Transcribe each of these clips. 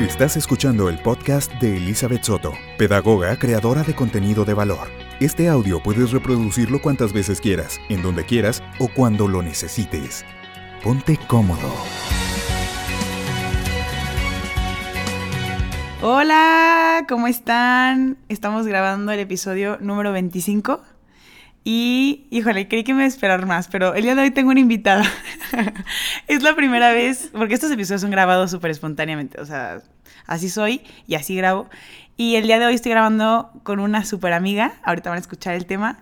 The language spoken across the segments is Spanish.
Estás escuchando el podcast de Elizabeth Soto, pedagoga creadora de contenido de valor. Este audio puedes reproducirlo cuantas veces quieras, en donde quieras o cuando lo necesites. Ponte cómodo. Hola, ¿cómo están? Estamos grabando el episodio número 25 y, híjole, creí que me iba a esperar más, pero el día de hoy tengo una invitada. es la primera vez, porque estos episodios son grabados súper espontáneamente, o sea, así soy y así grabo. Y el día de hoy estoy grabando con una súper amiga, ahorita van a escuchar el tema.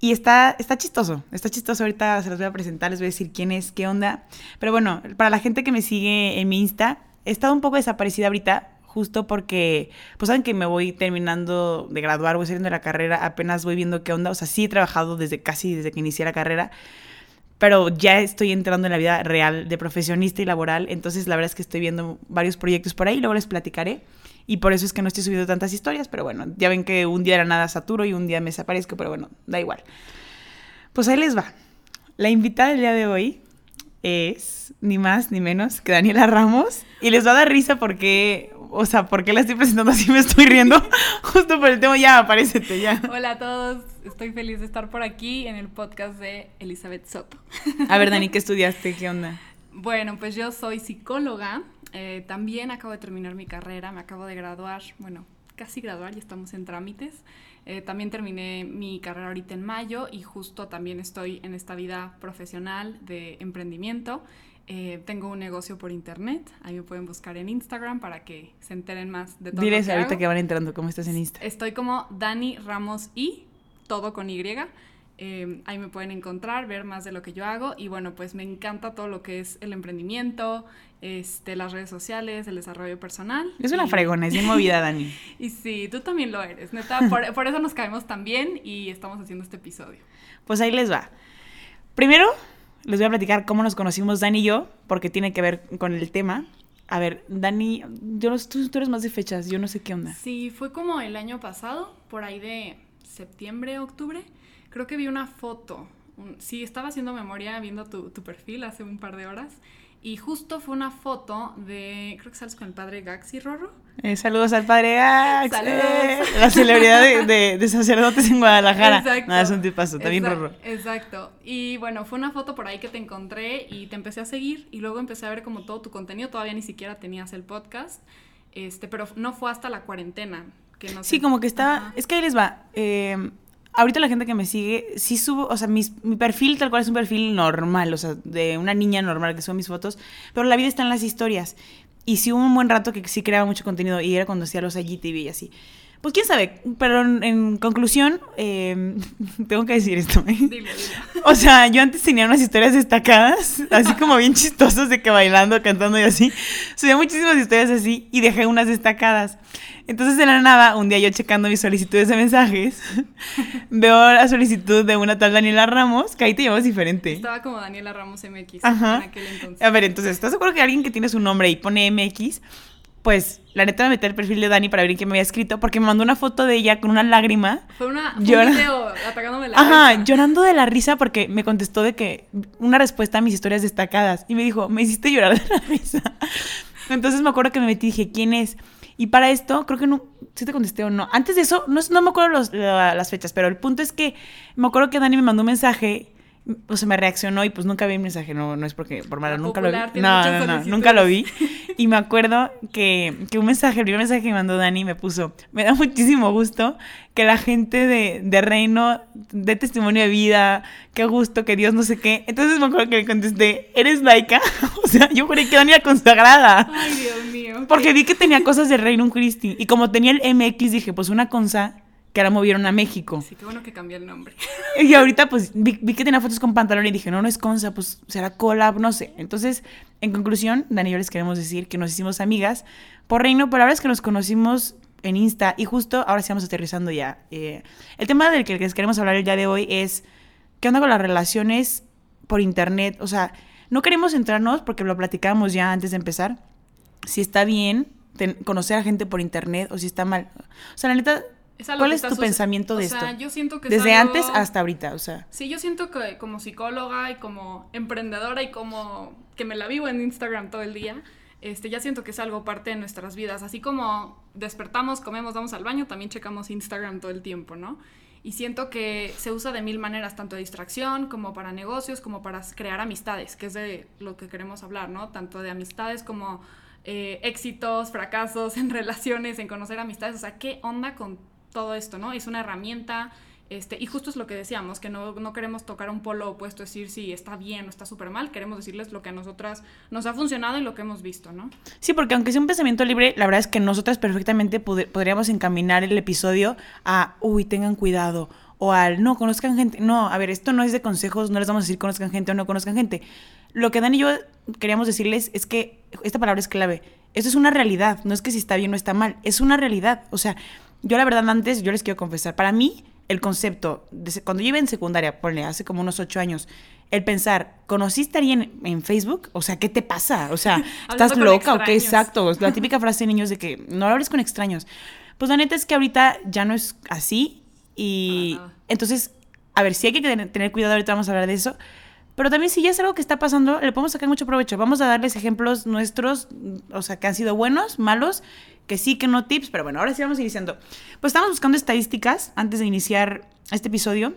Y está, está chistoso, está chistoso. Ahorita se los voy a presentar, les voy a decir quién es, qué onda. Pero bueno, para la gente que me sigue en mi Insta, he estado un poco desaparecida ahorita, justo porque, pues saben que me voy terminando de graduar, voy saliendo de la carrera, apenas voy viendo qué onda. O sea, sí he trabajado desde casi desde que inicié la carrera, pero ya estoy entrando en la vida real de profesionista y laboral. Entonces, la verdad es que estoy viendo varios proyectos por ahí, luego les platicaré. Y por eso es que no estoy subiendo tantas historias, pero bueno, ya ven que un día era nada saturo y un día me desaparezco, pero bueno, da igual. Pues ahí les va. La invitada del día de hoy es ni más ni menos que Daniela Ramos. Y les va a dar risa porque, o sea, porque la estoy presentando así, me estoy riendo. Justo por el tema, ya, aparécete, ya. Hola a todos, estoy feliz de estar por aquí en el podcast de Elizabeth Soto. A ver, Dani, ¿qué estudiaste? ¿Qué onda? Bueno, pues yo soy psicóloga, eh, también acabo de terminar mi carrera, me acabo de graduar, bueno, casi graduar, ya estamos en trámites. Eh, también terminé mi carrera ahorita en mayo y justo también estoy en esta vida profesional de emprendimiento. Eh, tengo un negocio por internet, ahí me pueden buscar en Instagram para que se enteren más de todo. Diles lo que ahorita hago. que van entrando, ¿cómo estás en Insta? Estoy como Dani Ramos y, todo con Y. Eh, ahí me pueden encontrar, ver más de lo que yo hago y bueno, pues me encanta todo lo que es el emprendimiento, este, las redes sociales, el desarrollo personal. Es una y- fregona, es bien movida, Dani. Y sí, tú también lo eres, neta, por, por eso nos caemos tan bien y estamos haciendo este episodio. Pues ahí les va. Primero, les voy a platicar cómo nos conocimos Dani y yo, porque tiene que ver con el tema. A ver, Dani, yo no, tú, tú eres más de fechas, yo no sé qué onda. Sí, fue como el año pasado, por ahí de septiembre, octubre. Creo que vi una foto. un- sí, estaba haciendo memoria viendo tu, tu perfil hace un par de horas. Y justo fue una foto de. Creo que sales con el padre Gaxi Rorro. Eh, saludos al padre Gax, Saludos. eh, la celebridad de, de- de sacerdotes en Guadalajara. Exacto. Nada, es un tipazo, también Rorro. Exacto. Y bueno, fue una foto por ahí que te encontré y te empecé a seguir. Y luego empecé a ver como todo tu contenido. Todavía ni siquiera tenías el podcast. Este, pero no fue hasta la cuarentena. Que no Sí, como que está. Ajá. Es que ahí les va. eh, ahorita la gente que me sigue, sí subo. O sea, mi perfil tal cual es un perfil normal, o sea, de una niña normal que sube mis fotos. Pero la vida está en las historias. Y sí hubo un buen rato que sí creaba mucho contenido y era cuando hacía los IGTV y así. Pues quién sabe, pero en, en conclusión, eh, tengo que decir esto. ¿eh? Dilo. O sea, yo antes tenía unas historias destacadas, así como bien chistosas de que bailando, cantando y así. Subía muchísimas historias así y dejé unas destacadas. Entonces de la nada, un día yo checando mis solicitudes de mensajes, veo la solicitud de una tal Daniela Ramos, que ahí te llamas diferente. Estaba como Daniela Ramos MX Ajá. en aquel entonces. A ver, entonces, ¿estás seguro que alguien que tiene su nombre y pone MX? Pues la neta me metí al perfil de Dani para ver quién me había escrito, porque me mandó una foto de ella con una lágrima Fue, una, fue Llora- un video atacándome la Ajá, risa. llorando de la risa porque me contestó de que una respuesta a mis historias destacadas y me dijo, me hiciste llorar de la risa. Entonces me acuerdo que me metí y dije, ¿quién es? Y para esto, creo que no, sí te contesté o no. Antes de eso, no, no me acuerdo los- la- las fechas, pero el punto es que me acuerdo que Dani me mandó un mensaje, o sea, me reaccionó y pues nunca vi el mensaje, no, no es porque por malo, nunca lo vi. No, no, no, solicitudes. nunca lo vi. Y me acuerdo que, que un mensaje, el primer mensaje que me mandó Dani me puso, me da muchísimo gusto que la gente de, de Reino dé testimonio de vida, qué gusto, que Dios no sé qué. Entonces me acuerdo que le contesté, ¿eres laica? o sea, yo juré que Dani era consagrada. Ay, Dios mío. Porque vi que tenía cosas de Reino Christi. Y como tenía el MX, dije, pues una consa que ahora movieron a México. Sí, qué bueno que cambié el nombre. Y ahorita pues vi, vi que tenía fotos con pantalón y dije, no, no es Consa, pues será collab, no sé. Entonces, en conclusión, Dani y yo les queremos decir que nos hicimos amigas por Reino, pero verdad es que nos conocimos en Insta y justo ahora sí vamos aterrizando ya. Eh, el tema del que les queremos hablar el día de hoy es, ¿qué onda con las relaciones por internet? O sea, no queremos centrarnos, porque lo platicábamos ya antes de empezar, si está bien ten- conocer a gente por internet o si está mal. O sea, la neta, Es ¿cuál es tu pensamiento de o sea, esto? yo siento que es Desde algo- antes hasta ahorita, o sea. Sí, yo siento que como psicóloga y como emprendedora y como que me la vivo en Instagram todo el día, este, ya siento que es algo parte de nuestras vidas. Así como despertamos, comemos, vamos al baño, también checamos Instagram todo el tiempo, ¿no? Y siento que se usa de mil maneras, tanto de distracción como para negocios, como para crear amistades, que es de lo que queremos hablar, ¿no? Tanto de amistades como eh, éxitos, fracasos en relaciones, en conocer amistades. O sea, ¿qué onda con todo esto, no? Es una herramienta este, y justo es lo que decíamos, que no, no queremos tocar un polo opuesto, decir si está bien o está súper mal, queremos decirles lo que a nosotras nos ha funcionado y lo que hemos visto, ¿no? Sí, porque aunque sea un pensamiento libre, la verdad es que nosotras perfectamente podríamos encaminar el episodio a, uy, tengan cuidado, o al, no, conozcan gente, no, a ver, esto no es de consejos, no les vamos a decir conozcan gente o no conozcan gente. Lo que Dan y yo queríamos decirles es que esta palabra es clave. Esto es una realidad, no es que si está bien o está mal, es una realidad. O sea, yo la verdad antes, yo les quiero confesar, para mí el concepto, de, cuando yo iba en secundaria, ponle, hace como unos ocho años, el pensar, ¿conociste a alguien en, Facebook? O sea, ¿qué te pasa? O sea, ¿estás loca o qué? Exacto. La típica frase de niños de que no hables con extraños. Pues la neta es que ahorita ya no es así y entonces, a ver, sí hay que tener cuidado, ahorita vamos a hablar de eso, pero también si ya es algo que está pasando, le podemos sacar mucho provecho. Vamos a darles ejemplos nuestros, o sea, que han sido buenos, malos, que sí, que no tips, pero bueno, ahora sí vamos iniciando. Pues estamos buscando estadísticas antes de iniciar este episodio.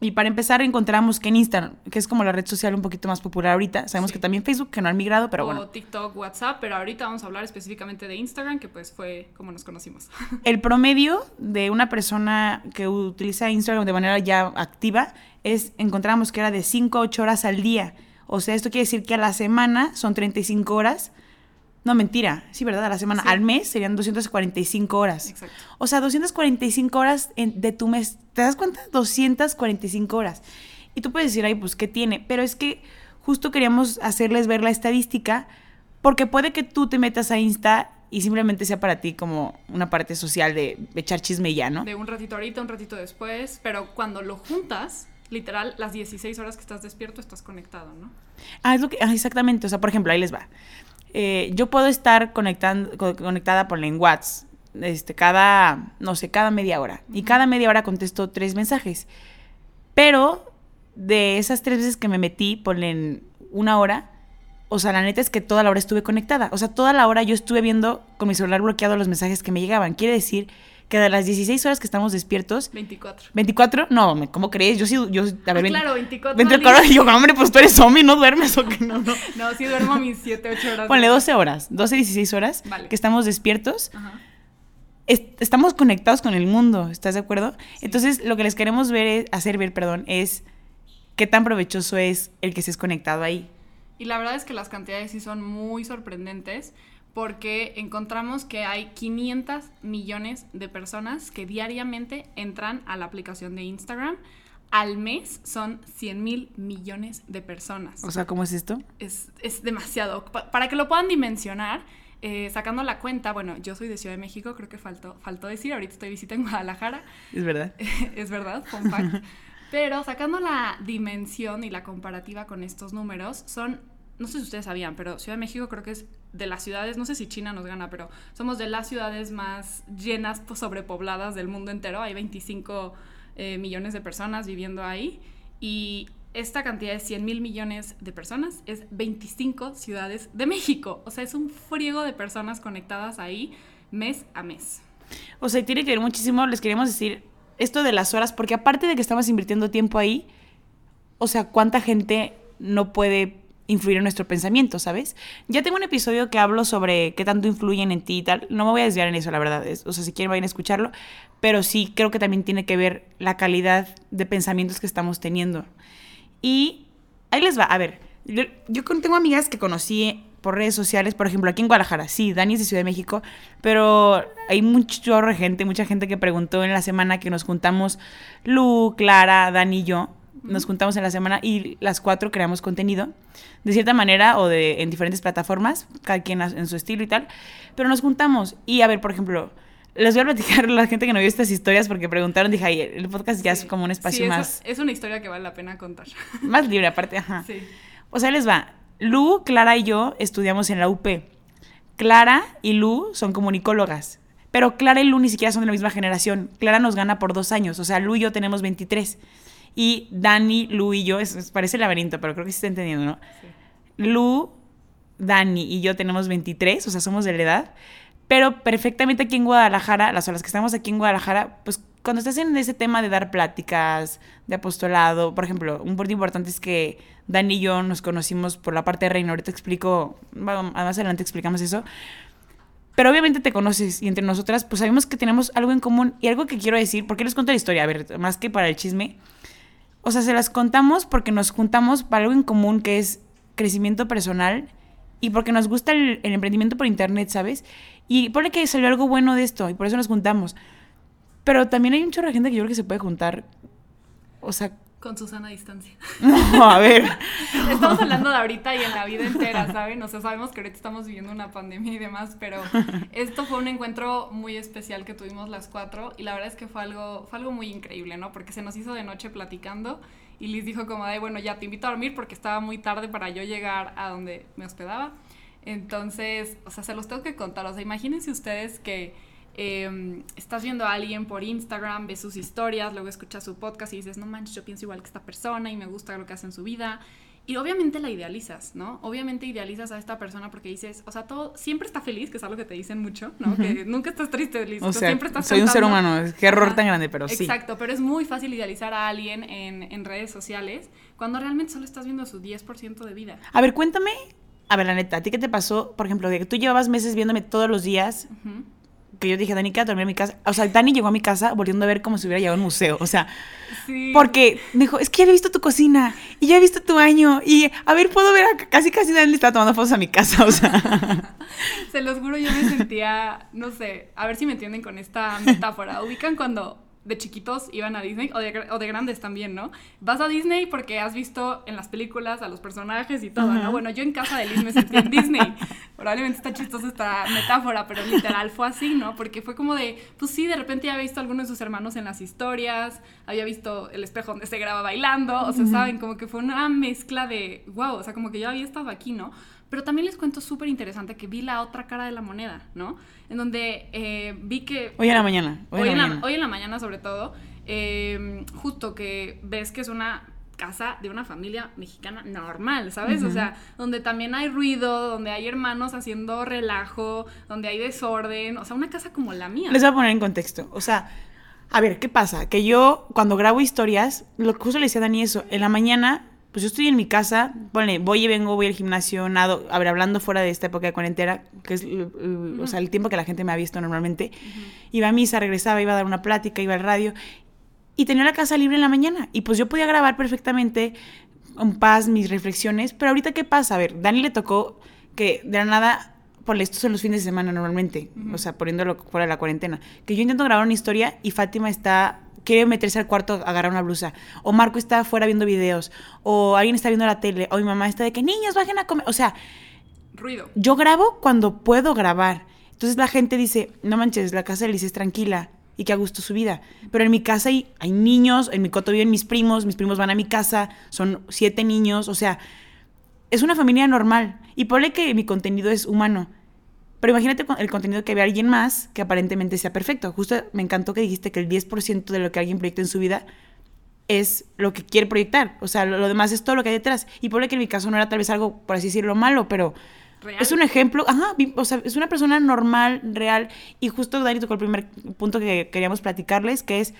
Y para empezar encontramos que en Instagram, que es como la red social un poquito más popular ahorita, sabemos que también Facebook, que no han migrado, pero bueno. O TikTok, WhatsApp, pero ahorita vamos a hablar específicamente de Instagram, que pues fue como nos conocimos. El promedio de una persona que utiliza Instagram de manera ya activa es, encontramos que era de 5 a 8 horas al día. O sea, esto quiere decir que a la semana son 35 horas no, mentira. Sí, ¿verdad? A la semana. Al mes serían 245 horas. Exacto. O sea, 245 horas de tu mes. ¿Te das cuenta? 245 horas. Y tú puedes decir, ay, pues, ¿qué tiene? Pero es que justo queríamos hacerles ver la estadística porque puede que tú te metas a Insta y simplemente sea para ti como una parte social de echar chisme ya, ¿no? De un ratito ahorita, un ratito después, pero cuando lo juntas, literal, las 16 horas que estás despierto estás conectado, ¿no? Ah, es lo que, ah, exactamente, o sea, por ejemplo, ahí les va. Eh, yo puedo estar conectando, conectada por lenguas este, cada, no sé, cada media hora. Y cada media hora contesto tres mensajes. Pero de esas tres veces que me metí, ponen una hora, o sea, la neta es que toda la hora estuve conectada. O sea, toda la hora yo estuve viendo con mi celular bloqueado los mensajes que me llegaban. Quiere decir que de las 16 horas que estamos despiertos. 24. ¿24? No, ¿cómo crees? Yo sí, yo, a ver, ah, claro, 24. 24 y yo, hombre, pues tú eres zombie, ¿no duermes o qué? No, no. no sí duermo mis 7, 8 horas. Ponle 12 horas, 12, 16 horas que estamos despiertos. Ajá. estamos conectados con el mundo, ¿estás de acuerdo? Entonces, lo que les queremos ver, hacer ver, perdón, es qué tan provechoso es el que estés conectado ahí. Y la verdad es que las cantidades sí son muy sorprendentes porque encontramos que hay 500 millones de personas que diariamente entran a la aplicación de Instagram. Al mes son 100 mil millones de personas. O sea, ¿cómo es esto? Es, demasiado. para que lo puedan dimensionar, eh, sacando la cuenta, bueno, yo soy de Ciudad de México, creo que faltó, faltó decir, ahorita estoy visita en Guadalajara. Es verdad. es verdad, fun fact. Pero sacando la dimensión y la comparativa con estos números, son no sé si ustedes sabían, pero Ciudad de México creo que es de las ciudades, no sé si China nos gana, pero somos de las ciudades más llenas, pues, sobrepobladas del mundo entero. Hay 25 eh, millones de personas viviendo ahí. Y esta cantidad de 100 mil millones de personas es 25 ciudades de México. O sea, es un friego de personas conectadas ahí mes a mes. O sea, tiene que ver muchísimo, les queremos decir esto de las horas, porque aparte de que estamos invirtiendo tiempo ahí, o sea, ¿cuánta gente no puede influir en nuestro pensamiento, ¿sabes? Ya tengo un episodio que hablo sobre qué tanto influyen en ti y tal. No me voy a desviar en eso, la verdad. o sea, si quieren vayan a escucharlo. Pero sí creo que también tiene que ver la calidad de pensamientos que estamos teniendo. Y ahí les va. A ver, yo, tengo amigas que conocí por redes sociales, por ejemplo, aquí en Guadalajara, sí, Dani es de Ciudad de México, pero hay mucho gente, mucha gente que preguntó en la semana que nos juntamos, Lu, Clara, Dani y yo, nos juntamos en la semana y las cuatro creamos contenido, de cierta manera o de en diferentes plataformas, cada quien en su estilo y tal, pero nos juntamos y a ver, por ejemplo, les voy a platicar a la gente que no vio estas historias porque preguntaron, dije, ay, el podcast ya es como un espacio más... Es una historia que vale la pena contar. Más libre aparte, ajá. Sí. O sea, les va. Lu, Clara y yo estudiamos en la UP. Clara y Lu son comunicólogas. Pero Clara y Lu ni siquiera son de la misma generación. Clara nos gana por dos años. O sea, Lu y yo tenemos 23. Y Dani, Lu y yo, es, parece laberinto, pero creo que sí está entendiendo, ¿no? Lu Dani y yo tenemos 23, o sea, somos de la edad, pero perfectamente aquí en Guadalajara, las horas que estamos aquí en Guadalajara, pues cuando estás en ese tema de dar pláticas, de apostolado, por ejemplo, un punto importante es que Dani y yo nos conocimos por la parte de reino, ahorita explico, más adelante explicamos eso, pero obviamente te conoces y entre nosotras pues sabemos que tenemos algo en común y algo que quiero decir, ¿por qué les cuento la historia? A ver, más que para el chisme, o sea, se las contamos porque nos juntamos para algo en común que es crecimiento personal y porque nos gusta el, emprendimiento por internet, ¿sabes? Y pone que salió algo bueno de esto y por eso nos juntamos. Pero también hay un chorro de gente que yo creo que se puede juntar, o sea, con Susana a distancia. No, a ver. estamos hablando de ahorita y en la vida entera, ¿saben? O sea, sabemos que ahorita estamos viviendo una pandemia y demás, pero esto fue un encuentro muy especial que tuvimos las cuatro y la verdad es que fue algo, fue algo muy increíble, ¿no? Porque se nos hizo de noche platicando y Liz dijo como de, bueno, ya te invito a dormir porque estaba muy tarde para yo llegar a donde me hospedaba. Entonces, o sea, se los tengo que contar. O sea, imagínense ustedes que Em, estás viendo a alguien por Instagram, ves sus historias, luego escuchas su podcast y dices, no manches, yo pienso igual que esta persona y me gusta lo que hace en su vida. Y obviamente la idealizas, ¿no? Obviamente idealizas a esta persona porque dices, o sea, todo siempre está feliz, que es algo que te dicen mucho, ¿no? Que nunca estás triste, listo, o sea, siempre estás Soy un ser humano, qué error tan grande, pero sí. Exacto, pero es muy fácil idealizar a alguien en, en redes sociales cuando realmente solo estás viendo su 10% de vida. A ver, cuéntame, a ver, la neta, ¿a ti qué te pasó, por ejemplo, de que tú llevabas meses viéndome todos los días? Que yo dije, Dani, quédate a dormir en mi casa. O sea, Dani llegó a mi casa volviendo a ver como si hubiera llegado a un museo. O sea, porque me dijo, es que ya he visto tu cocina y ya he visto tu baño. Y a ver, puedo ver, casi casi Dani le estaba tomando fotos a mi casa. O sea, se los juro, yo me sentía, no sé, a ver si me entienden con esta metáfora. Ubican cuando de chiquitos iban a Disney, o de, o de, grandes también, ¿no? Vas a Disney porque has visto en las películas a los personajes y todo, ¿no? Bueno, yo en casa de Liz me sentí en Disney. Probablemente está chistosa esta metáfora, pero literal fue así, ¿no? Porque fue como de, pues sí, de repente ya había visto a algunos de sus hermanos en las historias, había visto el espejo donde se graba bailando, o sea, saben, como que fue una mezcla de, wow, o sea, como que yo había estado aquí, ¿no? Pero también les cuento súper interesante que vi la otra cara de la moneda, ¿no? En donde eh, vi que... Hoy en la mañana. Hoy, en, la, mañana. hoy en la mañana sobre todo, em, justo que ves que es una casa de una familia mexicana normal, ¿sabes? O sea, donde también hay ruido, donde hay hermanos haciendo relajo, donde hay desorden, o sea, una casa como la mía. Les voy a poner en contexto, o sea, a ver, ¿qué pasa? Que yo cuando grabo historias, lo que justo le decía a Dani eso, en la mañana pues yo estoy en mi casa, bueno, voy y vengo, voy al gimnasio, nado, a ver, hablando fuera de esta época de cuarentena, que es, o sea, el tiempo que la gente me ha visto normalmente, iba a misa, regresaba, iba a dar una plática, iba al radio, y tenía la casa libre en la mañana, y pues yo podía grabar perfectamente en paz mis reflexiones, pero ahorita, ¿qué pasa? A ver, Dani le tocó que de la nada, por esto son los fines de semana normalmente, o sea, poniéndolo fuera de la cuarentena, que yo intento grabar una historia y Fátima está quiere meterse al cuarto a agarrar una blusa. O Marco está afuera viendo videos. O alguien está viendo la tele. O mi mamá está de que niños bajen a comer. O sea, ruido. Yo grabo cuando puedo grabar. Entonces la gente dice, no manches, la casa de Liz es tranquila y que a gusto su vida. Pero en mi casa hay, hay niños, en mi coto viven mis primos, mis primos van a mi casa, son siete niños, o sea, es una familia normal. Y ponle que mi contenido es humano. Pero imagínate el contenido que ve alguien más que aparentemente sea perfecto. Justo me encantó que dijiste que el 10% de lo que alguien proyecta en su vida es lo que quiere proyectar. O sea, lo, demás es todo lo que hay detrás. Y por que en mi caso no era tal vez algo, por así decirlo, malo, pero es un ejemplo. Ajá, o sea, es una persona normal, real. Y justo Dani tocó el primer punto que queríamos platicarles, que es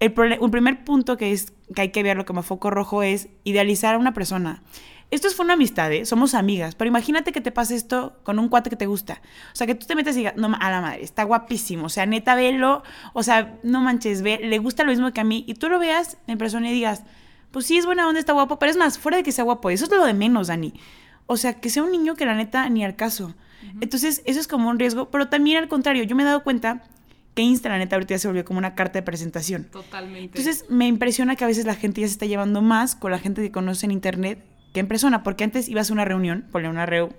el, un primer punto que, es, que hay que verlo como foco rojo es idealizar a una persona. Esto fue una amistad, ¿eh? Somos amigas. Pero imagínate que te pase esto con un cuate que te gusta. O sea, que tú te metas y digas, no, a la madre, está guapísimo. O sea, neta, velo. O sea, no manches, ve, le gusta lo mismo que a mí. Y tú lo veas en persona y digas, pues sí, es buena onda, está guapo. Pero es más, fuera de que sea guapo, eso es lo de menos, Dani. O sea, que sea un niño que la neta ni al caso. Entonces, eso es como un riesgo. Pero también al contrario, yo me he dado cuenta que Insta, la neta, ahorita ya se volvió como una carta de presentación. Totalmente. Entonces, me impresiona que a veces la gente ya se está llevando más con la gente que conoce en internet que en persona, porque antes ibas a una reunión, ponle una reu,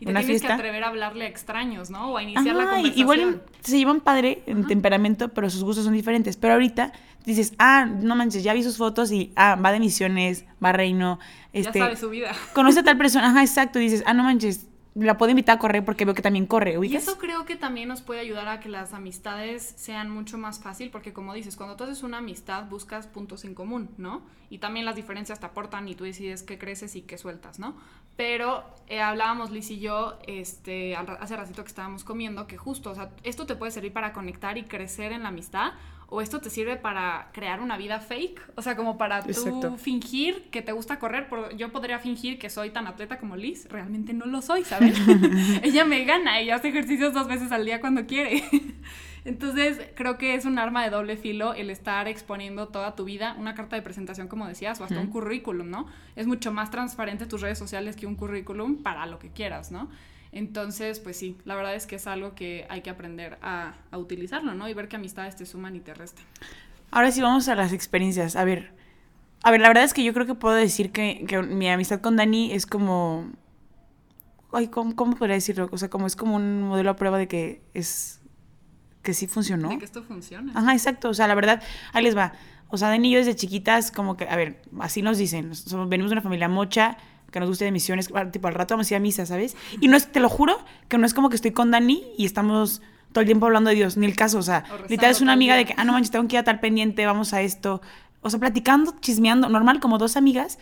y te una tienes que atrever a hablarle a extraños, ¿no? O a iniciar la conversación. Igual se llevan padre en temperamento, pero sus gustos son diferentes. Pero ahorita dices, ah, no manches, ya vi sus fotos y, ah, va de misiones, va a reino. Este, ya sabe su vida. Conoce a tal persona, ajá, exacto. Y dices, ah, no manches, la puedo invitar a correr porque veo que también corre, Y ¿ubicas? eso creo que también nos puede ayudar a que las amistades sean mucho más fácil, porque como dices, cuando tú haces una amistad buscas puntos en común, ¿no? Y también las diferencias te aportan y tú decides qué creces y qué sueltas, ¿no? Pero eh, hablábamos Liz y yo este, hace ratito que estábamos comiendo que justo, o sea, esto te puede servir para conectar y crecer en la amistad, o esto te sirve para crear una vida fake, o sea, como para tú fingir que te gusta correr. Yo podría fingir que soy tan atleta como Liz, realmente no lo soy, ¿sabes? ella me gana, ella hace ejercicios dos veces al día cuando quiere. Entonces, creo que es un arma de doble filo el estar exponiendo toda tu vida, una carta de presentación, como decías, o hasta un currículum, ¿no? Es mucho más transparente tus redes sociales que un currículum para lo que quieras, ¿no? Entonces, pues sí, la verdad es que es algo que hay que aprender a, a utilizarlo, ¿no? Y ver que amistades te suman y te restan. Ahora sí vamos a las experiencias. A ver, a ver, la verdad es que yo creo que puedo decir que, que mi amistad con Dani es como... Ay, ¿cómo, ¿cómo podría decirlo? O sea, como es como un modelo a prueba de que es... que sí funcionó. De que esto funciona. Ajá, exacto. O sea, la verdad, ahí les va. O sea, Dani y yo desde chiquitas, como que, a ver, así nos dicen. Somos, venimos de una familia mocha, que nos gusta de misiones, tipo al rato vamos a ir a misa, ¿sabes? Y no es, te lo juro, que no es como que estoy con Dani y estamos todo el tiempo hablando de Dios, ni el caso. O sea, O literal es una amiga de que, ah, no manches, tengo que ir a tal pendiente, vamos a esto. O sea, platicando, chismeando, normal, como dos amigas,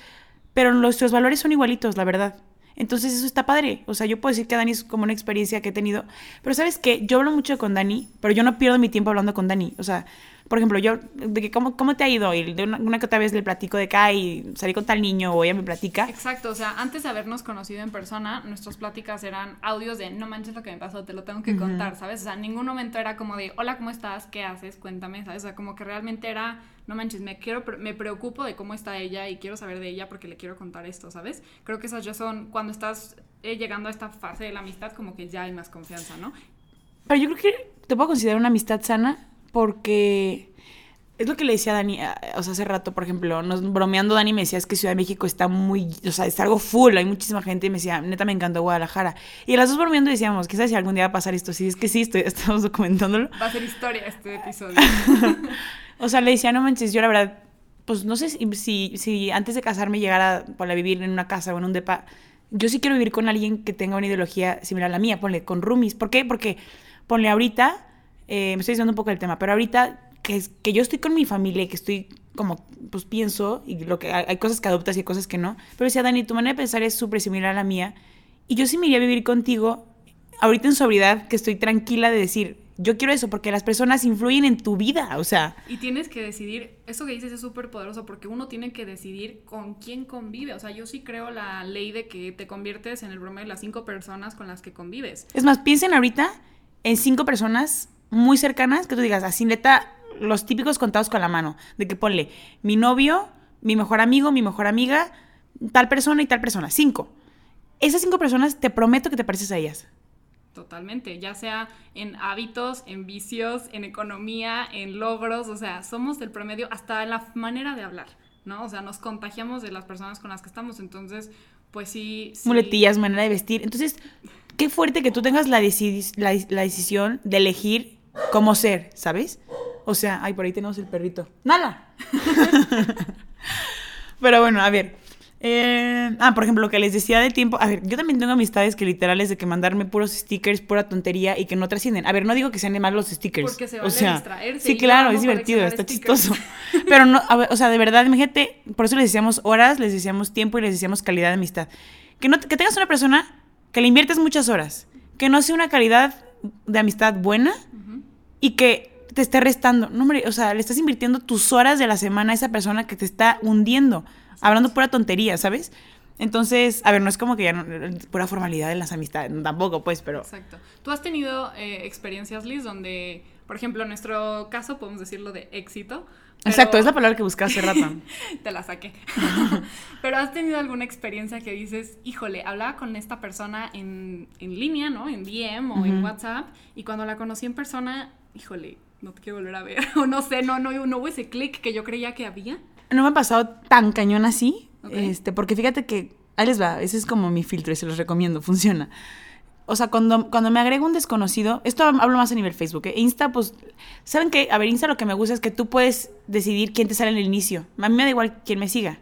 pero nuestros valores son igualitos, la verdad. Entonces eso está padre. O sea, yo puedo decir que Dani es como una experiencia que he tenido. Pero sabes qué, yo hablo mucho con Dani, pero yo no pierdo mi tiempo hablando con Dani. O sea, por ejemplo, yo, de que cómo, cómo te ha ido, y de una, una que otra vez le platico de acá y salí con tal niño o ella me platica. Exacto, o sea, antes de habernos conocido en persona, nuestras pláticas eran audios de no manches lo que me pasó, te lo tengo que contar, ¿sabes? O sea, en ningún momento era como de hola, ¿cómo estás? ¿Qué haces? Cuéntame, ¿sabes? O sea, como que realmente era no manches, me quiero me preocupo de cómo está ella y quiero saber de ella porque le quiero contar esto, ¿sabes? Creo que esas ya son cuando estás eh, llegando a esta fase de la amistad como que ya hay más confianza, ¿no? Pero yo creo que te puedo considerar una amistad sana porque es lo que le decía a Dani, a- o sea, hace rato, por ejemplo, nos bromeando Dani me decía, es que Ciudad de México está muy, o sea, está algo full, hay muchísima gente y me decía, neta me encantó Guadalajara. Y las dos bromeando decíamos, quizás si algún día va a pasar esto, sí, es que sí, estoy, estamos documentándolo. Va a ser historia este episodio. O sea, le decía, no manches, yo la verdad, pues no sé si, si, si antes de casarme llegara para vivir en una casa o en un depa, yo sí quiero vivir con alguien que tenga una ideología similar a la mía, ponle, con roomies. ¿Por qué? Porque, ponle, ahorita, eh, me estoy diciendo un poco del tema, pero ahorita que, es- que yo estoy con mi familia y que estoy como, pues pienso, y lo que hay, cosas que adoptas y hay cosas que no, pero decía, Dani, tu manera de pensar es súper similar a la mía, y yo sí me iría a vivir contigo, ahorita en sobriedad, que estoy tranquila de decir, yo quiero eso, porque las personas influyen en tu vida, o sea... Y tienes que decidir, eso que dices es súper poderoso porque uno tiene que decidir con quién convive. O sea, yo sí creo la ley de que te conviertes en el promedio de las cinco personas con las que convives. Es más, piensen ahorita en cinco personas muy cercanas que tú digas, así neta, los típicos contados con la mano, de que ponle mi novio, mi mejor amigo, mi mejor amiga, tal persona y tal persona, cinco. Esas cinco personas te prometo que te pareces a ellas. Totalmente, ya sea en hábitos, en vicios, en economía, en logros, o sea, somos del promedio hasta en la manera de hablar, ¿no? O sea, nos contagiamos de las personas con las que estamos, entonces, pues sí. sí. Muletillas, manera de vestir. Entonces, qué fuerte que tú tengas la, la decisión de elegir cómo ser, ¿sabes? O sea, ay, por ahí tenemos el perrito. ¡Nala! Pero bueno, a ver. Eh, ah, por ejemplo, lo que les decía de tiempo. A ver, yo también tengo amistades que literal es de que mandarme puros stickers, pura tontería y que no trascienden. A ver, no digo que sean malos los stickers. Porque se o vale sea, distraerse Sí, claro, es divertido, está stickers. chistoso. Pero no, a ver, o sea, de verdad, imagínate, por eso les decíamos horas, les decíamos tiempo y les decíamos calidad de amistad. Que, no, que tengas una persona que le inviertes muchas horas, que no sea una calidad de amistad buena. Y que te esté restando. No, hombre, o sea, le estás invirtiendo tus horas de la semana a esa persona que te está hundiendo, hablando pura tontería, ¿sabes? Entonces, a ver, no es como que ya no, pura formalidad en las amistades, tampoco, pues, pero... Exacto. ¿Tú has tenido eh, experiencias, Liz, donde, por ejemplo, en nuestro caso podemos decirlo de éxito? pero- Exacto, es la palabra que buscaba hace rato. Te la saqué. Pero has tenido alguna experiencia que dices, híjole, hablaba con esta persona en, en línea, ¿no? En DM o en. WhatsApp, y cuando la conocí en persona, híjole, no te quiero volver a ver. O no sé, no, no, no hubo ese clic que yo creía que había. No me ha pasado tan cañón así, Ok. este, porque fíjate que, ahí les va, ese es como mi filtro y se los recomiendo, funciona. O sea, cuando, cuando me agrego un desconocido, esto hablo más a nivel Facebook, ¿eh? Insta, pues, ¿saben qué? A ver, Insta lo que me gusta es que tú puedes decidir quién te sale en el inicio. A mí me da igual quién me siga.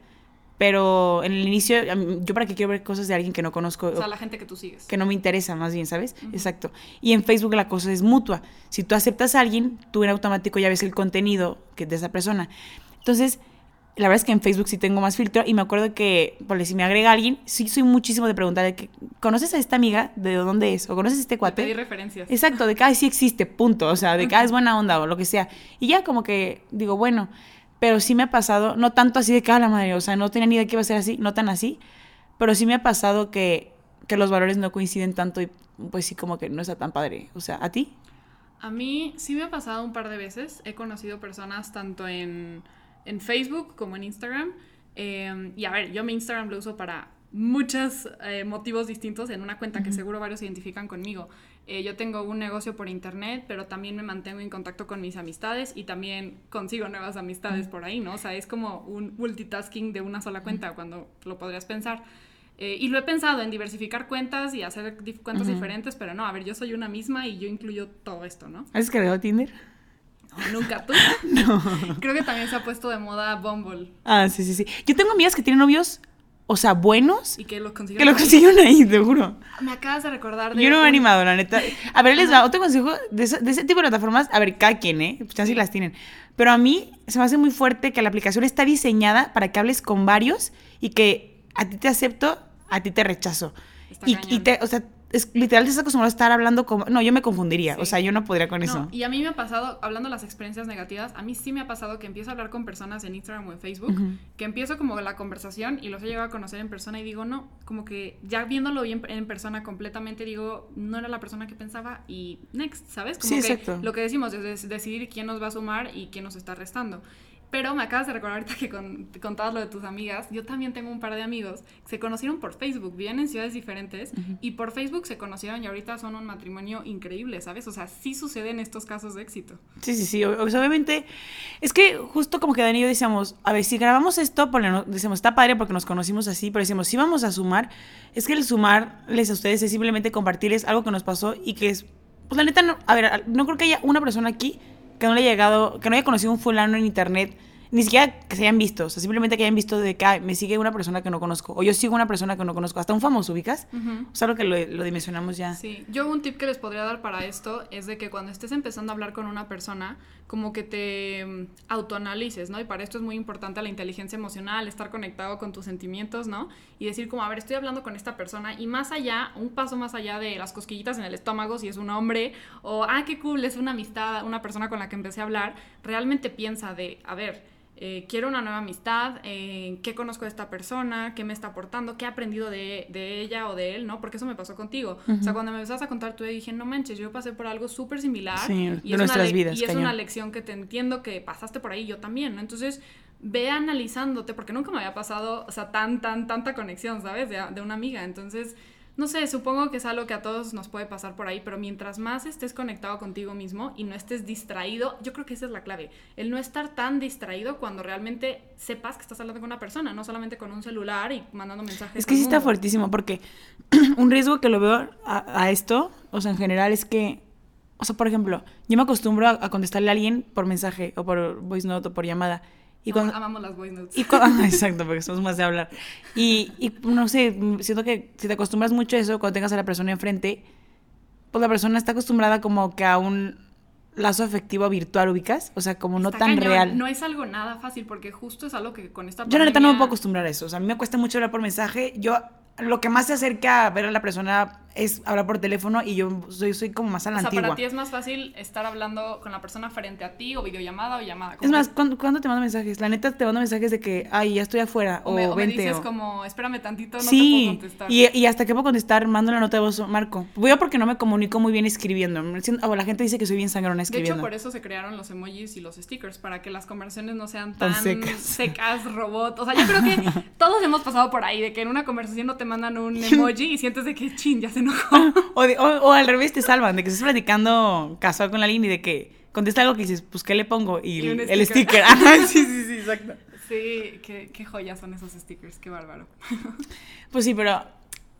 Pero en el inicio, yo para qué quiero ver cosas de alguien que no conozco, O sea, la gente que tú sigues. que no me interesa más bien, ¿sabes? Exacto. Y en Facebook la cosa es mutua. Si tú aceptas a alguien, tú en automático ya ves el contenido que de esa persona. Entonces, la verdad es que en Facebook sí tengo más filtro y me acuerdo que, por si me agrega alguien, sí soy muchísimo de preguntar de que, ¿conoces a esta amiga? ¿De dónde es? ¿O conoces a este cuate? referencias. Exacto, de que "Ay, sí existe, punto. O sea, de que "Ah, es buena onda o lo que sea. Y ya como que digo, bueno, pero sí me ha pasado, no tanto así de que a la madre, o sea, no tenía ni idea que iba a ser así, no tan así, pero sí me ha pasado que, que los valores no coinciden tanto y pues sí como que no está tan padre. O sea, ¿a ti? A mí sí me ha pasado un par de veces. He conocido personas tanto en, en Facebook como en Instagram. Eh, y a ver, yo mi Instagram lo uso para muchos eh, motivos distintos en una cuenta que seguro varios se identifican conmigo. Eh, yo tengo un negocio por internet, pero también me mantengo en contacto con mis amistades y también consigo nuevas amistades por ahí, ¿no? O sea, es como un multitasking de una sola cuenta cuando lo podrías pensar. Eh, y lo he pensado en diversificar cuentas y hacer cuentas diferentes, pero no, a ver, yo soy una misma y yo incluyo todo esto, ¿no? ¿Has descargado Tinder? No, nunca tú. no. Creo que también se ha pusto de moda Bumble Ah, sí, sí, sí. Yo tengo amigas que tienen novios, o sea, buenos, y que lo consiguió. que lo consiguieron ahí, te juro. Me acabas de recordar de. Yo no me he animado, la neta. A ver, les va otro consejo de, ese- de ese tipo de plataformas. A ver, cada quien, ¿eh? Pues así Sí. las tienen. Pero a mí se me hace muy fuerte que la aplicación está diseñada para que hables con varios y que a ti te acepto, a ti te rechazo. Está Y, y te, o sea, es, literal te estás acostumbrado a estar hablando como... No, yo me confundiría. Sí. O sea, yo no podría con No, eso. y a mí me ha pasado, hablando de las experiencias negativas, a mí sí me ha pasado que empiezo a hablar con personas en Instagram o en Facebook, que empiezo como la conversación y los he llegado a conocer en persona y digo, no, como que ya viéndolo bien en persona completamente, digo, no era la persona que pensaba y next, ¿sabes? Como Sí, que exacto. lo que decimos es decidir quién nos va a sumar y quién nos está restando. Pero me acabas de recordar ahorita que con, contabas lo de tus amigas. Yo también tengo un par de amigos que se conocieron por Facebook, viven en ciudades diferentes y por Facebook se conocieron y ahorita son un matrimonio increíble, ¿sabes? O sea, sí suceden estos casos de éxito. Sí, sí, sí. o- o sea, obviamente, es que justo como que Dani y yo decíamos, a ver, si grabamos esto, ponle- decimos, está padre porque nos conocimos así, pero decimos, si vamos a sumar, es que el sumarles a ustedes es simplemente compartirles algo que nos pasó y que es, pues la neta, no, a ver, no creo que haya una persona aquí que no le haya llegado, que no haya conocido un fulano en internet, ni siquiera que se hayan visto, o sea, simplemente que hayan visto de que "Ay, me sigue una persona que no conozco, o yo sigo una persona que no conozco, hasta un famoso, ¿ubicas? Ujú. O sea, lo que lo, lo dimensionamos ya. Sí, yo un tip que les podría dar para esto es de que cuando estés empezando a hablar con una persona, como que te mm, autoanalices, ¿no? Y para esto es muy importante la inteligencia emocional, estar conectado con tus sentimientos, ¿no? Y decir como, a ver, estoy hablando con esta persona y más allá, un paso más allá de las cosquillitas en el estómago, si es un hombre, o, ah, qué cool, es una amistad, una persona con la que empecé a hablar, realmente piensa de, a ver, eh, quiero una nueva amistad, eh, qué conozco de esta persona, qué me está aportando, qué he aprendido de, de ella o de él, ¿no? Porque eso me pasó contigo. O sea, cuando me empezabas a contar, tú dije, no manches, yo pasé por algo súper similar. Sí, de y es nuestras una vidas, Y es una lección que te entiendo que pasaste por ahí, yo también, ¿no? Entonces, ve analizándote, porque nunca me había pasado, o sea, tan, tan, tanta conexión, ¿sabes? De, de una amiga. Entonces, no sé, supongo que es algo que a todos nos puede pasar por ahí, pero mientras más estés conectado contigo mismo y no estés distraído, yo creo que esa es la clave. El no estar tan distraído cuando realmente sepas que estás hablando con una persona, no solamente con un celular y mandando mensajes. Es que sí está fuertísimo porque un riesgo que lo veo a, a esto, o sea, en general es que, o sea, por ejemplo, yo me acostumbro a, a contestarle a alguien por mensaje o por voice note o por llamada. Y Am- cuando, Amamos las voice notes. y ah, exacto, porque somos más de hablar. Y, y no sé, siento que si te acostumbras mucho a eso, cuando tengas a la persona enfrente, pues la persona está acostumbrada como que a un lazo afectivo virtual, ubicas, o sea, como no Está tan cañón. real. No es algo nada fácil porque justo es algo que con esta Yo la neta no me puedo acostumbrar a eso. O sea, a mí me cuesta mucho hablar por mensaje. Yo, lo que más se acerca a ver a la persona es hablar por teléfono y yo soy, soy como más a la O sea, antigua. para ti es más fácil estar hablando con la persona frente a ti o videollamada o llamada. Es más, ¿cuándo, cuándo te mando mensajes? La neta te mando mensajes de que, ay, ya estoy afuera. o, O, me, o me vente. dices o- como, espérame tantito, no te sí, puedo contestar. y, y hasta que puedo contestar, mando la nota de voz, Marco. Yo porque no me comunico muy bien escribiendo. O la gente dice que soy bien sangrona de hecho, escribiendo. por eso se crearon los emojis y los stickers, para que las conversaciones no sean Tan tan, secas. secas. robot. O sea, yo creo que todos hemos pasado por ahí, de que en una conversación no te mandan un emoji y sientes de que, chin, ya se enojó. O, de- o- o al revés te salvan, de que estás platicando casual con alguien y de que contesta algo que dices, pues, ¿qué le pongo? Y, el sticker. sí, sí, sí, exacto. Sí, qué, qué joyas son esos stickers, qué bárbaro. Pues sí, pero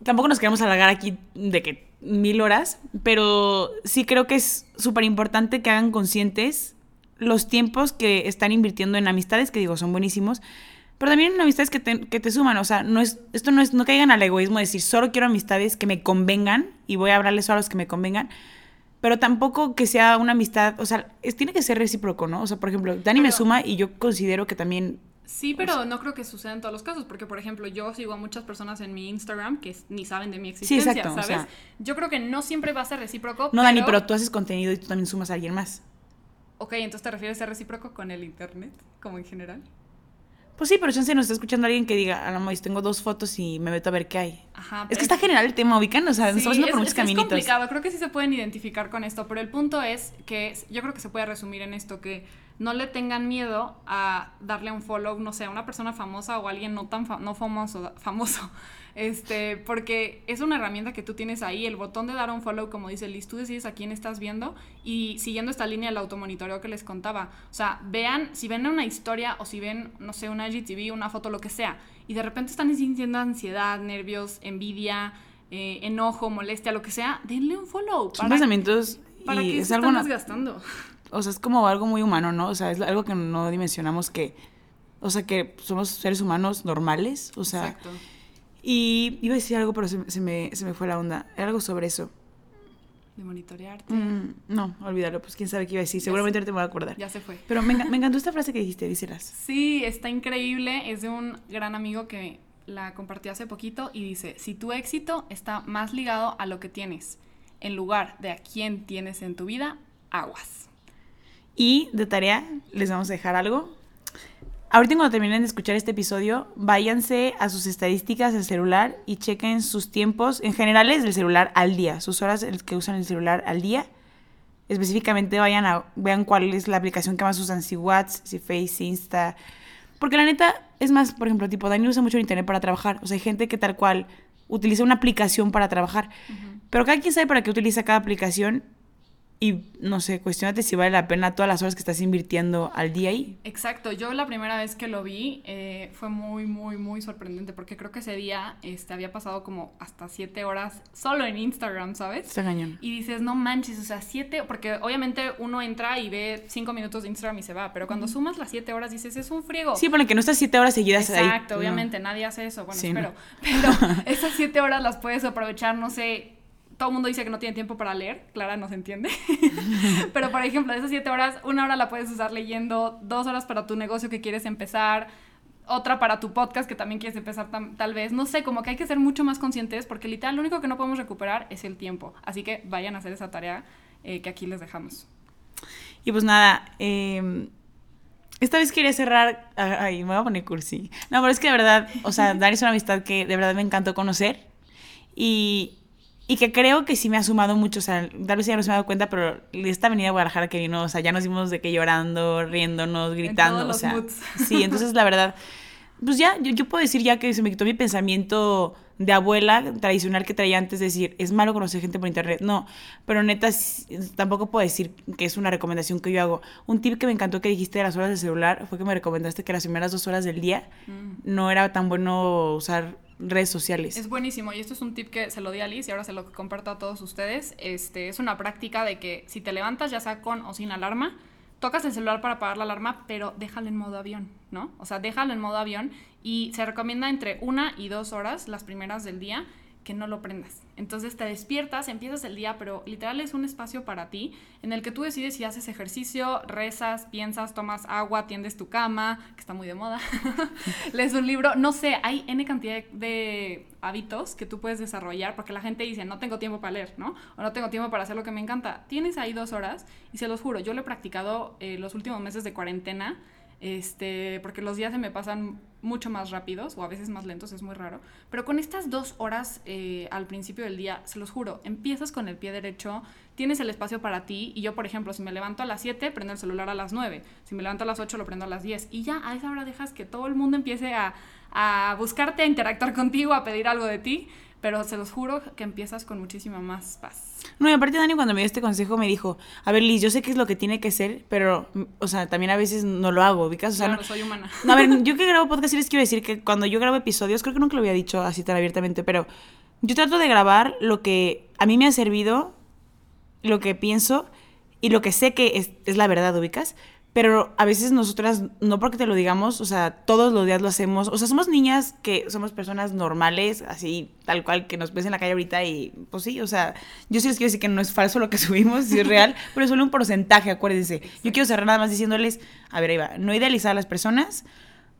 tampoco nos queremos alargar aquí de que mil horas, pero sí creo que es súper importante que hagan conscientes los tiempos que están invirtiendo en amistades, que digo, son buenísimos, Pero también amistades que te, que te suman, o sea, no es, esto no es, no caigan al egoísmo de decir, solo quiero amistades que me convengan y voy a hablarles solo a los que me convengan, pero tampoco que sea una amistad, o sea, es, tiene que ser recíproco, ¿no? O sea, por ejemplo, Dani me suma y yo considero que también Sí, pero no creo que suceda en todos los casos, porque por ejemplo yo sigo a muchas personas en mi Instagram que ni saben de mi existencia, exacto, o ¿sabes? sea- yo creo que no siempre va a ser recíproco. No, Dani, pero tú haces contenido y tú también sumas a alguien más. Ok, entonces te refieres a ser recíproco con el internet, como en general. Pues sí, pero chance nos está escuchando alguien que diga, a la maíz, tengo dos fotos y me meto a ver qué hay. Ajá. Es que está general el tema, ubican, o sea, nos Sí, estamos yendo por es- muchos es que Es caminitos. complicado, creo que sí se pueden identificar con esto, pero el punto es que yo creo que se puede resumir en esto, que no le tengan miedo a darle un follow, no sé, a una persona famosa o a alguien no tan fa- no famoso, famoso, este, porque es una herramienta que tú tienes ahí, el botón de dar un follow, como dice Liz, tú decides a quién estás viendo y siguiendo esta línea del automonitoreo que les contaba, o sea, vean, si ven una historia o si ven, no sé, una IGTV, una foto, lo que sea, y de repente están sintiendo ansiedad, nervios, envidia, eh, enojo, molestia, lo que sea, denle un follow. Son pensamientos ¿Para y qué es se algo, están desgastando? o sea, es como algo muy humano, ¿no? O sea, es algo que no dimensionamos que, o sea, que somos seres humanos normales, o sea, Exacto. Y iba a decir algo, pero se, se me, se me fue la onda, era algo sobre eso. De monitorearte. Mm, no, olvídalo, pues quién sabe qué iba a decir, seguramente ahorita me voy a acordar. Ya se fue. Pero me, me encantó esta frase que dijiste, díselas. Sí, está increíble. Es de un gran amigo que la compartió hace poquito y dice, si tu éxito está más ligado a lo que tienes, en lugar de a quién tienes en tu vida, aguas. Y de tarea, les vamos a dejar algo. Ahorita cuando terminen de escuchar este episodio, váyanse a sus estadísticas del celular y chequen sus tiempos en generales del celular al día, sus horas que usan el celular al día. Específicamente vayan a vean cuál es la aplicación que más usan, si WhatsApp, si Face, Insta. Porque la neta, es más, por ejemplo, tipo, Dani usa mucho el internet para trabajar. O sea, hay gente que tal cual utiliza una aplicación para trabajar. Pero cada quien sabe para qué utiliza cada aplicación y, no sé, cuestionate si vale la pena todas las horas que estás invirtiendo al día ahí. Exacto, yo la primera vez que lo vi eh, fue muy, muy, muy sorprendente porque creo que ese día este, había pasado como hasta siete horas solo en Instagram, ¿sabes? Está cañón. Y dices, no manches, o sea, siete, porque obviamente uno entra y ve cinco minutos de Instagram y se va, pero cuando sumas las siete horas dices, es un friego. Sí, porque que no estás siete horas seguidas ahí. Exacto, no. obviamente nadie hace eso, bueno, Sí, espero. Pero esas siete horas las puedes aprovechar, no sé, todo el mundo dice que no tiene tiempo para leer, Clara no se entiende. Pero por ejemplo, de esas siete horas, una hora la puedes usar leyendo, dos horas para tu negocio que quieres empezar, otra para tu podcast que también quieres empezar tal vez. No sé, como que hay que ser mucho más conscientes porque literal lo único que no podemos recuperar es el tiempo. Así que vayan a hacer esa tarea eh, que aquí les dejamos. Y pues nada, eh, esta vez quería cerrar. Ay, me voy a poner cursi. No, pero es que de verdad, o sea, Dani es una amistad que de verdad me encantó conocer. Y, y que creo que sí me ha sumado mucho. O sea, tal vez ya no se me ha dado cuenta, pero esta avenida de Guadalajara que vino, o sea, ya nos dimos de que llorando, riéndonos, gritando. o sea, moods. sí, entonces la verdad, pues ya, yo, yo puedo decir ya que se me quitó mi pensamiento de abuela tradicional que traía antes de decir, es malo conocer gente por internet. No, pero neta, tampoco puedo decir que es una recomendación que yo hago. Un tip que me encantó que dijiste de las horas de celular fue que me recomendaste que las primeras dos horas del día no era tan bueno usar redes sociales. Es buenísimo y esto es un tip que se lo di a Liz y ahora se lo comparto a todos ustedes. Este es una práctica de que si te levantas ya sea con o sin alarma, tocas el celular para apagar la alarma, pero déjalo en modo avión, ¿no? O sea, déjalo en modo avión y se recomienda entre una y dos horas las primeras del día que no lo prendas. Entonces te despiertas, empiezas el día, pero literal es un espacio para ti en el que tú decides si haces ejercicio, rezas, piensas, tomas agua, tiendes tu cama, que está muy de moda, lees un libro, no sé, hay N cantidad de, hábitos que tú puedes desarrollar porque la gente dice, no tengo tiempo para leer, ¿no? O no tengo tiempo para hacer lo que me encanta. Tienes ahí dos horas y se los juro, yo lo he practicado eh, los últimos meses de cuarentena este, porque los días se me pasan mucho más rápidos o a veces más lentos, es muy raro. Pero con estas dos horas eh, al principio del día, se los juro, empiezas con el pie derecho, tienes el espacio para ti y yo, por ejemplo, si me levanto a las 7, prendo el celular a las 9, si me levanto a las 8, lo prendo a las 10 y ya a esa hora dejas que todo el mundo empiece a, a buscarte, a interactuar contigo, a pedir algo de ti. Pero se los juro que empiezas con muchísima más paz. No, y aparte Dani cuando me dio este consejo me dijo, a ver Liz, yo sé qué es lo que tiene que ser, pero, o sea, también a veces no lo hago, ¿ubicas? O sea, Claro, no- soy humana. No, a ver, yo que grabo podcast sí les quiero decir que cuando yo grabo episodios, creo que nunca lo había dicho así tan abiertamente, pero yo trato de grabar lo que a mí me ha servido, lo que pienso y lo que sé que es, es la verdad, ubicas. Pero a veces nosotras, no porque te lo digamos, o sea, todos los días lo hacemos. O sea, somos niñas que somos personas normales, así, tal cual, que nos ves en la calle ahorita y, pues sí, o sea, yo sí les quiero decir que no es falso lo que subimos, sí es real, pero es solo un porcentaje, acuérdense. Yo quiero cerrar nada más diciéndoles, a ver, ahí va, no idealizar a las personas,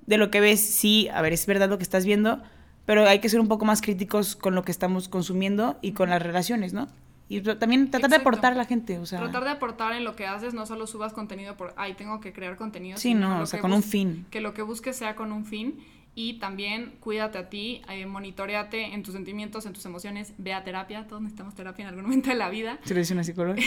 de lo que ves, sí, a ver, es verdad lo que estás viendo, pero hay que ser un poco más críticos con lo que estamos consumiendo y con las relaciones, ¿no? Y también tratar de aportar a la gente, o sea. Tratar de aportar en lo que haces, no solo subas contenido por, ay, tengo que crear contenido. Sí, no, o sea, con un fin. Que lo que busques sea con un fin. Y también cuídate a ti, eh, monitoreate en tus sentimientos, en tus emociones, ve a terapia, todos necesitamos terapia en algún momento de la vida. ¿Se lo dice una psicóloga?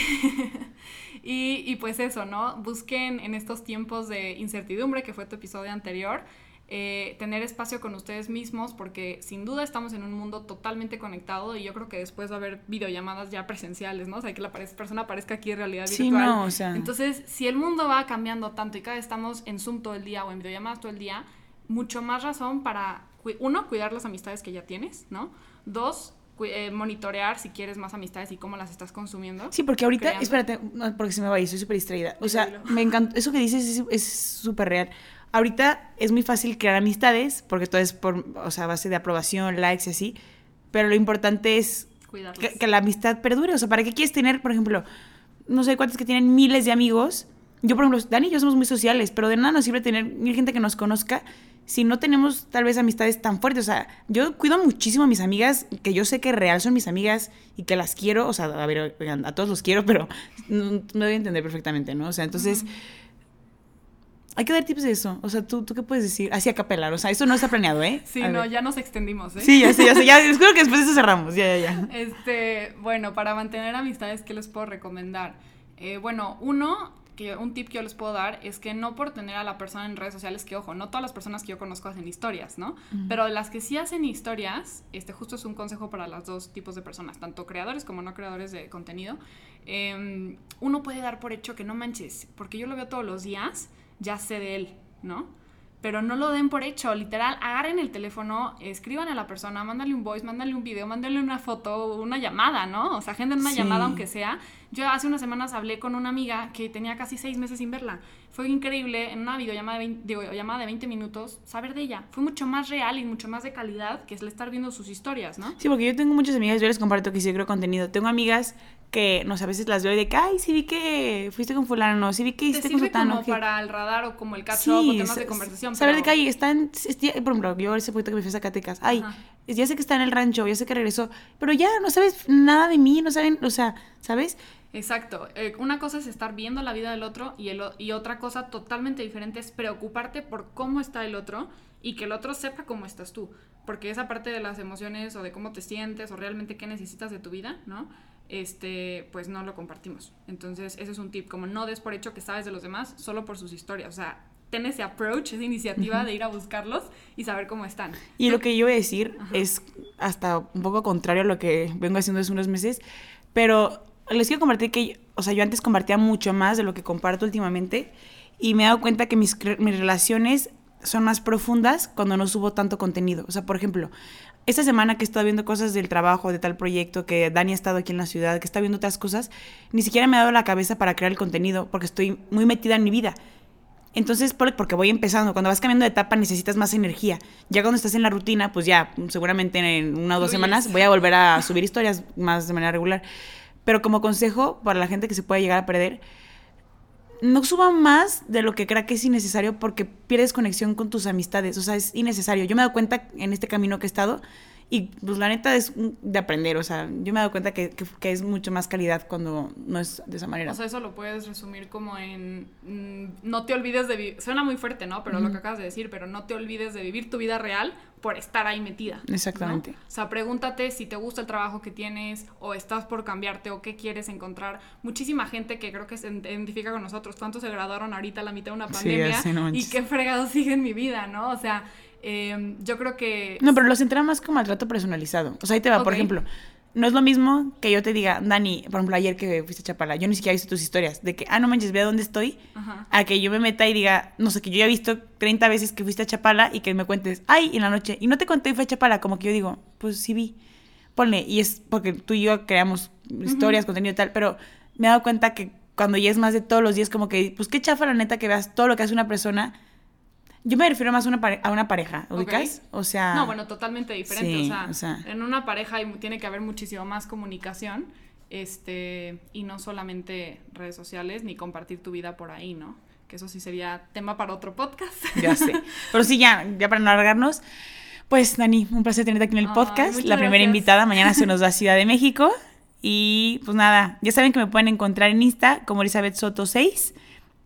y, y pues eso, ¿no? Busquen en estos tiempos de incertidumbre, que fue tu episodio anterior, eh, tener espacio con ustedes mismos, porque sin duda estamos en un mundo totalmente conectado y yo creo que después va a haber videollamadas ya presenciales, ¿no? O sea, que la persona aparezca aquí en realidad sí, No, o sea... Entonces, si el mundo va cambiando tanto y cada vez estamos en Zoom todo el día o en videollamadas todo el día, mucho más razón para, uno, cuidar las amistades que ya tienes, ¿no? Dos, eh, monitorear si quieres más amistades y cómo las estás consumiendo. Sí, porque ahorita, espérate, porque se me va a ir, soy súper distraída. O sea, me encanta, eso que dices es súper real ahorita es muy fácil crear amistades, porque todo es por, o sea, base de aprobación, likes y así, pero lo importante es que, la amistad perdure. O sea, ¿para qué quieres tener, por ejemplo, no sé cuántos que tienen miles de amigos? Yo, por ejemplo, Dani y yo somos muy sociales, pero de nada nos sirve tener mil gente que nos conozca si no tenemos tal vez amistades tan fuertes. O sea, yo cuido muchísimo a mis amigas, que yo sé que real son mis amigas y que las quiero. O sea, a ver, a todos los quiero, pero me voy a entender perfectamente, ¿no? O sea, entonces hay que dar tips de eso. O sea, ¿tú, ¿tú qué puedes decir? Así a capelar. O sea, eso no está planeado, ¿eh? Sí, no, ya nos extendimos, ¿eh? Sí, ya sé, ya sé. Ya, espero que después de eso cerramos. Ya, ya, ya. Este, bueno, para mantener amistades, ¿qué les puedo recomendar? Eh, bueno, uno, que un tip que yo les puedo dar es que no por tener a la persona en redes sociales, que ojo, no todas las personas que yo conozco hacen historias, ¿no? Pero las que sí hacen historias, este justo es un consejo para los dos tipos de personas, tanto creadores como no creadores de contenido. Em, uno puede dar por hecho que no manches, porque yo lo veo todos los días ya sé de él, ¿no? Pero no lo den por hecho, literal, agarren el teléfono, escriban a la persona, mándale un voice, mándale un video, mándale una foto, una llamada, ¿no? O sea, agenden una llamada aunque sea. Yo hace unas semanas hablé con una amiga que tenía casi seis meses sin verla. Fue increíble en una videollamada de 20, llamada de 20 minutos saber de ella. Fue mucho más real y mucho más de calidad que es el estar viendo sus historias, ¿no? Sí, porque yo tengo muchas amigas, yo les comparto que sí creo contenido. Tengo amigas que, no sé, a veces las veo y de que, ay, sí vi que fuiste con fulano, sí vi que hiciste con sutano. como para el radar o como el catch o temas de conversación. Saber de que, ay, están, por ejemplo, yo ese poquito que me fui a Zacatecas, ay, ya sé que está en el rancho, ya sé que regresó, pero ya no sabes nada de mí, no saben, o sea, ¿sabes? Exacto. Eh, una cosa es estar viendo la vida del otro y, el, y otra cosa totalmente diferente es preocuparte por cómo está el otro y que el otro sepa cómo estás tú. Porque esa parte de las emociones o de cómo te sientes o realmente qué necesitas de tu vida, ¿no? este, pues no lo compartimos. Entonces, ese es un tip, como no des por hecho que sabes de los demás solo por sus historias. O sea, ten ese approach, esa iniciativa de ir a buscarlos y saber cómo están. Y lo que yo voy a decir es hasta un poco contrario a lo que vengo haciendo hace unos meses, pero les quiero compartir que, o sea, yo antes compartía mucho más de lo que comparto últimamente y me he dado cuenta que mis, mis relaciones son más profundas cuando no subo tanto contenido. O sea, por ejemplo, esta semana que he estado viendo cosas del trabajo, de tal proyecto, que Dani ha estado aquí en la ciudad, que está viendo otras cosas, ni siquiera me ha dado la cabeza para crear el contenido porque estoy muy metida en mi vida. Entonces, porque voy empezando, cuando vas cambiando de etapa necesitas más energía. Ya cuando estás en la rutina, pues ya, seguramente en una o dos semanas voy a volver a subir historias más de manera regular. Pero como consejo para la gente que se puede llegar a perder, no suba más de lo que crea que es innecesario porque pierdes conexión con tus amistades. O sea, es innecesario. Yo me he dado cuenta en este camino que he estado y pues la neta es de aprender, o sea, yo me he dado cuenta que, que, es mucho más calidad cuando no es de esa manera. O sea, eso lo puedes resumir como en, mm, no te olvides de vivir, suena muy fuerte, ¿no? Pero lo que acabas de decir, pero no te olvides de vivir tu vida real por estar ahí metida. Exactamente. O sea, pregúntate si te gusta el trabajo que tienes o estás por cambiarte o qué quieres encontrar. Muchísima gente que creo que se identifica con nosotros, ¿cuántos se graduaron ahorita a la mitad de una pandemia? y qué fregado sigue en mi vida, ¿no? O sea, Em, yo creo que... No, pero lo centra más como al trato personalizado. O sea, ahí te va, por ejemplo, no es lo mismo que yo te diga, Dani, por ejemplo, ayer que fuiste a Chapala, yo ni siquiera he visto tus historias, de que, ah, no manches, ve a dónde estoy, a que yo me meta y diga, no sé, que yo ya he visto 30 veces que fuiste a Chapala y que me cuentes, ay, en la noche, y no te conté y fue a Chapala, como que yo digo, pues sí vi. Ponle, y es porque tú y yo creamos historias, contenido y tal, pero me he dado cuenta que cuando ya es más de todos los días, como que, pues qué chafa la neta que veas todo lo que hace una persona. Yo me refiero más a una, pare- a una pareja, ¿ubicas? O sea... No, bueno, totalmente diferente. sí, o, sea, o sea. en una pareja hay- tiene que haber muchísimo más comunicación este, y no solamente redes sociales ni compartir tu vida por ahí, ¿no? Que eso sí sería tema para otro podcast. Ya sé. Pero sí, ya, ya para no alargarnos. Pues, Dani, un placer tenerte aquí en el Ay, podcast. La primera gracias. invitada mañana se nos va a Ciudad de México. Y pues nada, ya saben que me pueden encontrar en Insta como Elizabeth Soto 6.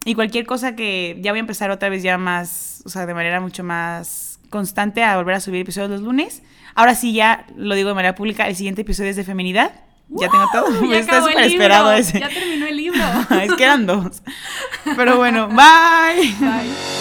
Y cualquier cosa que ya voy a empezar otra vez ya más, o sea, de manera mucho más constante a volver a subir episodios los lunes. Ahora sí ya lo digo de manera pública, el siguiente episodio es de feminidad. Ya tengo todo. ya Está súper esperado ese. Ya terminó el libro. es que eran dos. Pero bueno, bye. Bye.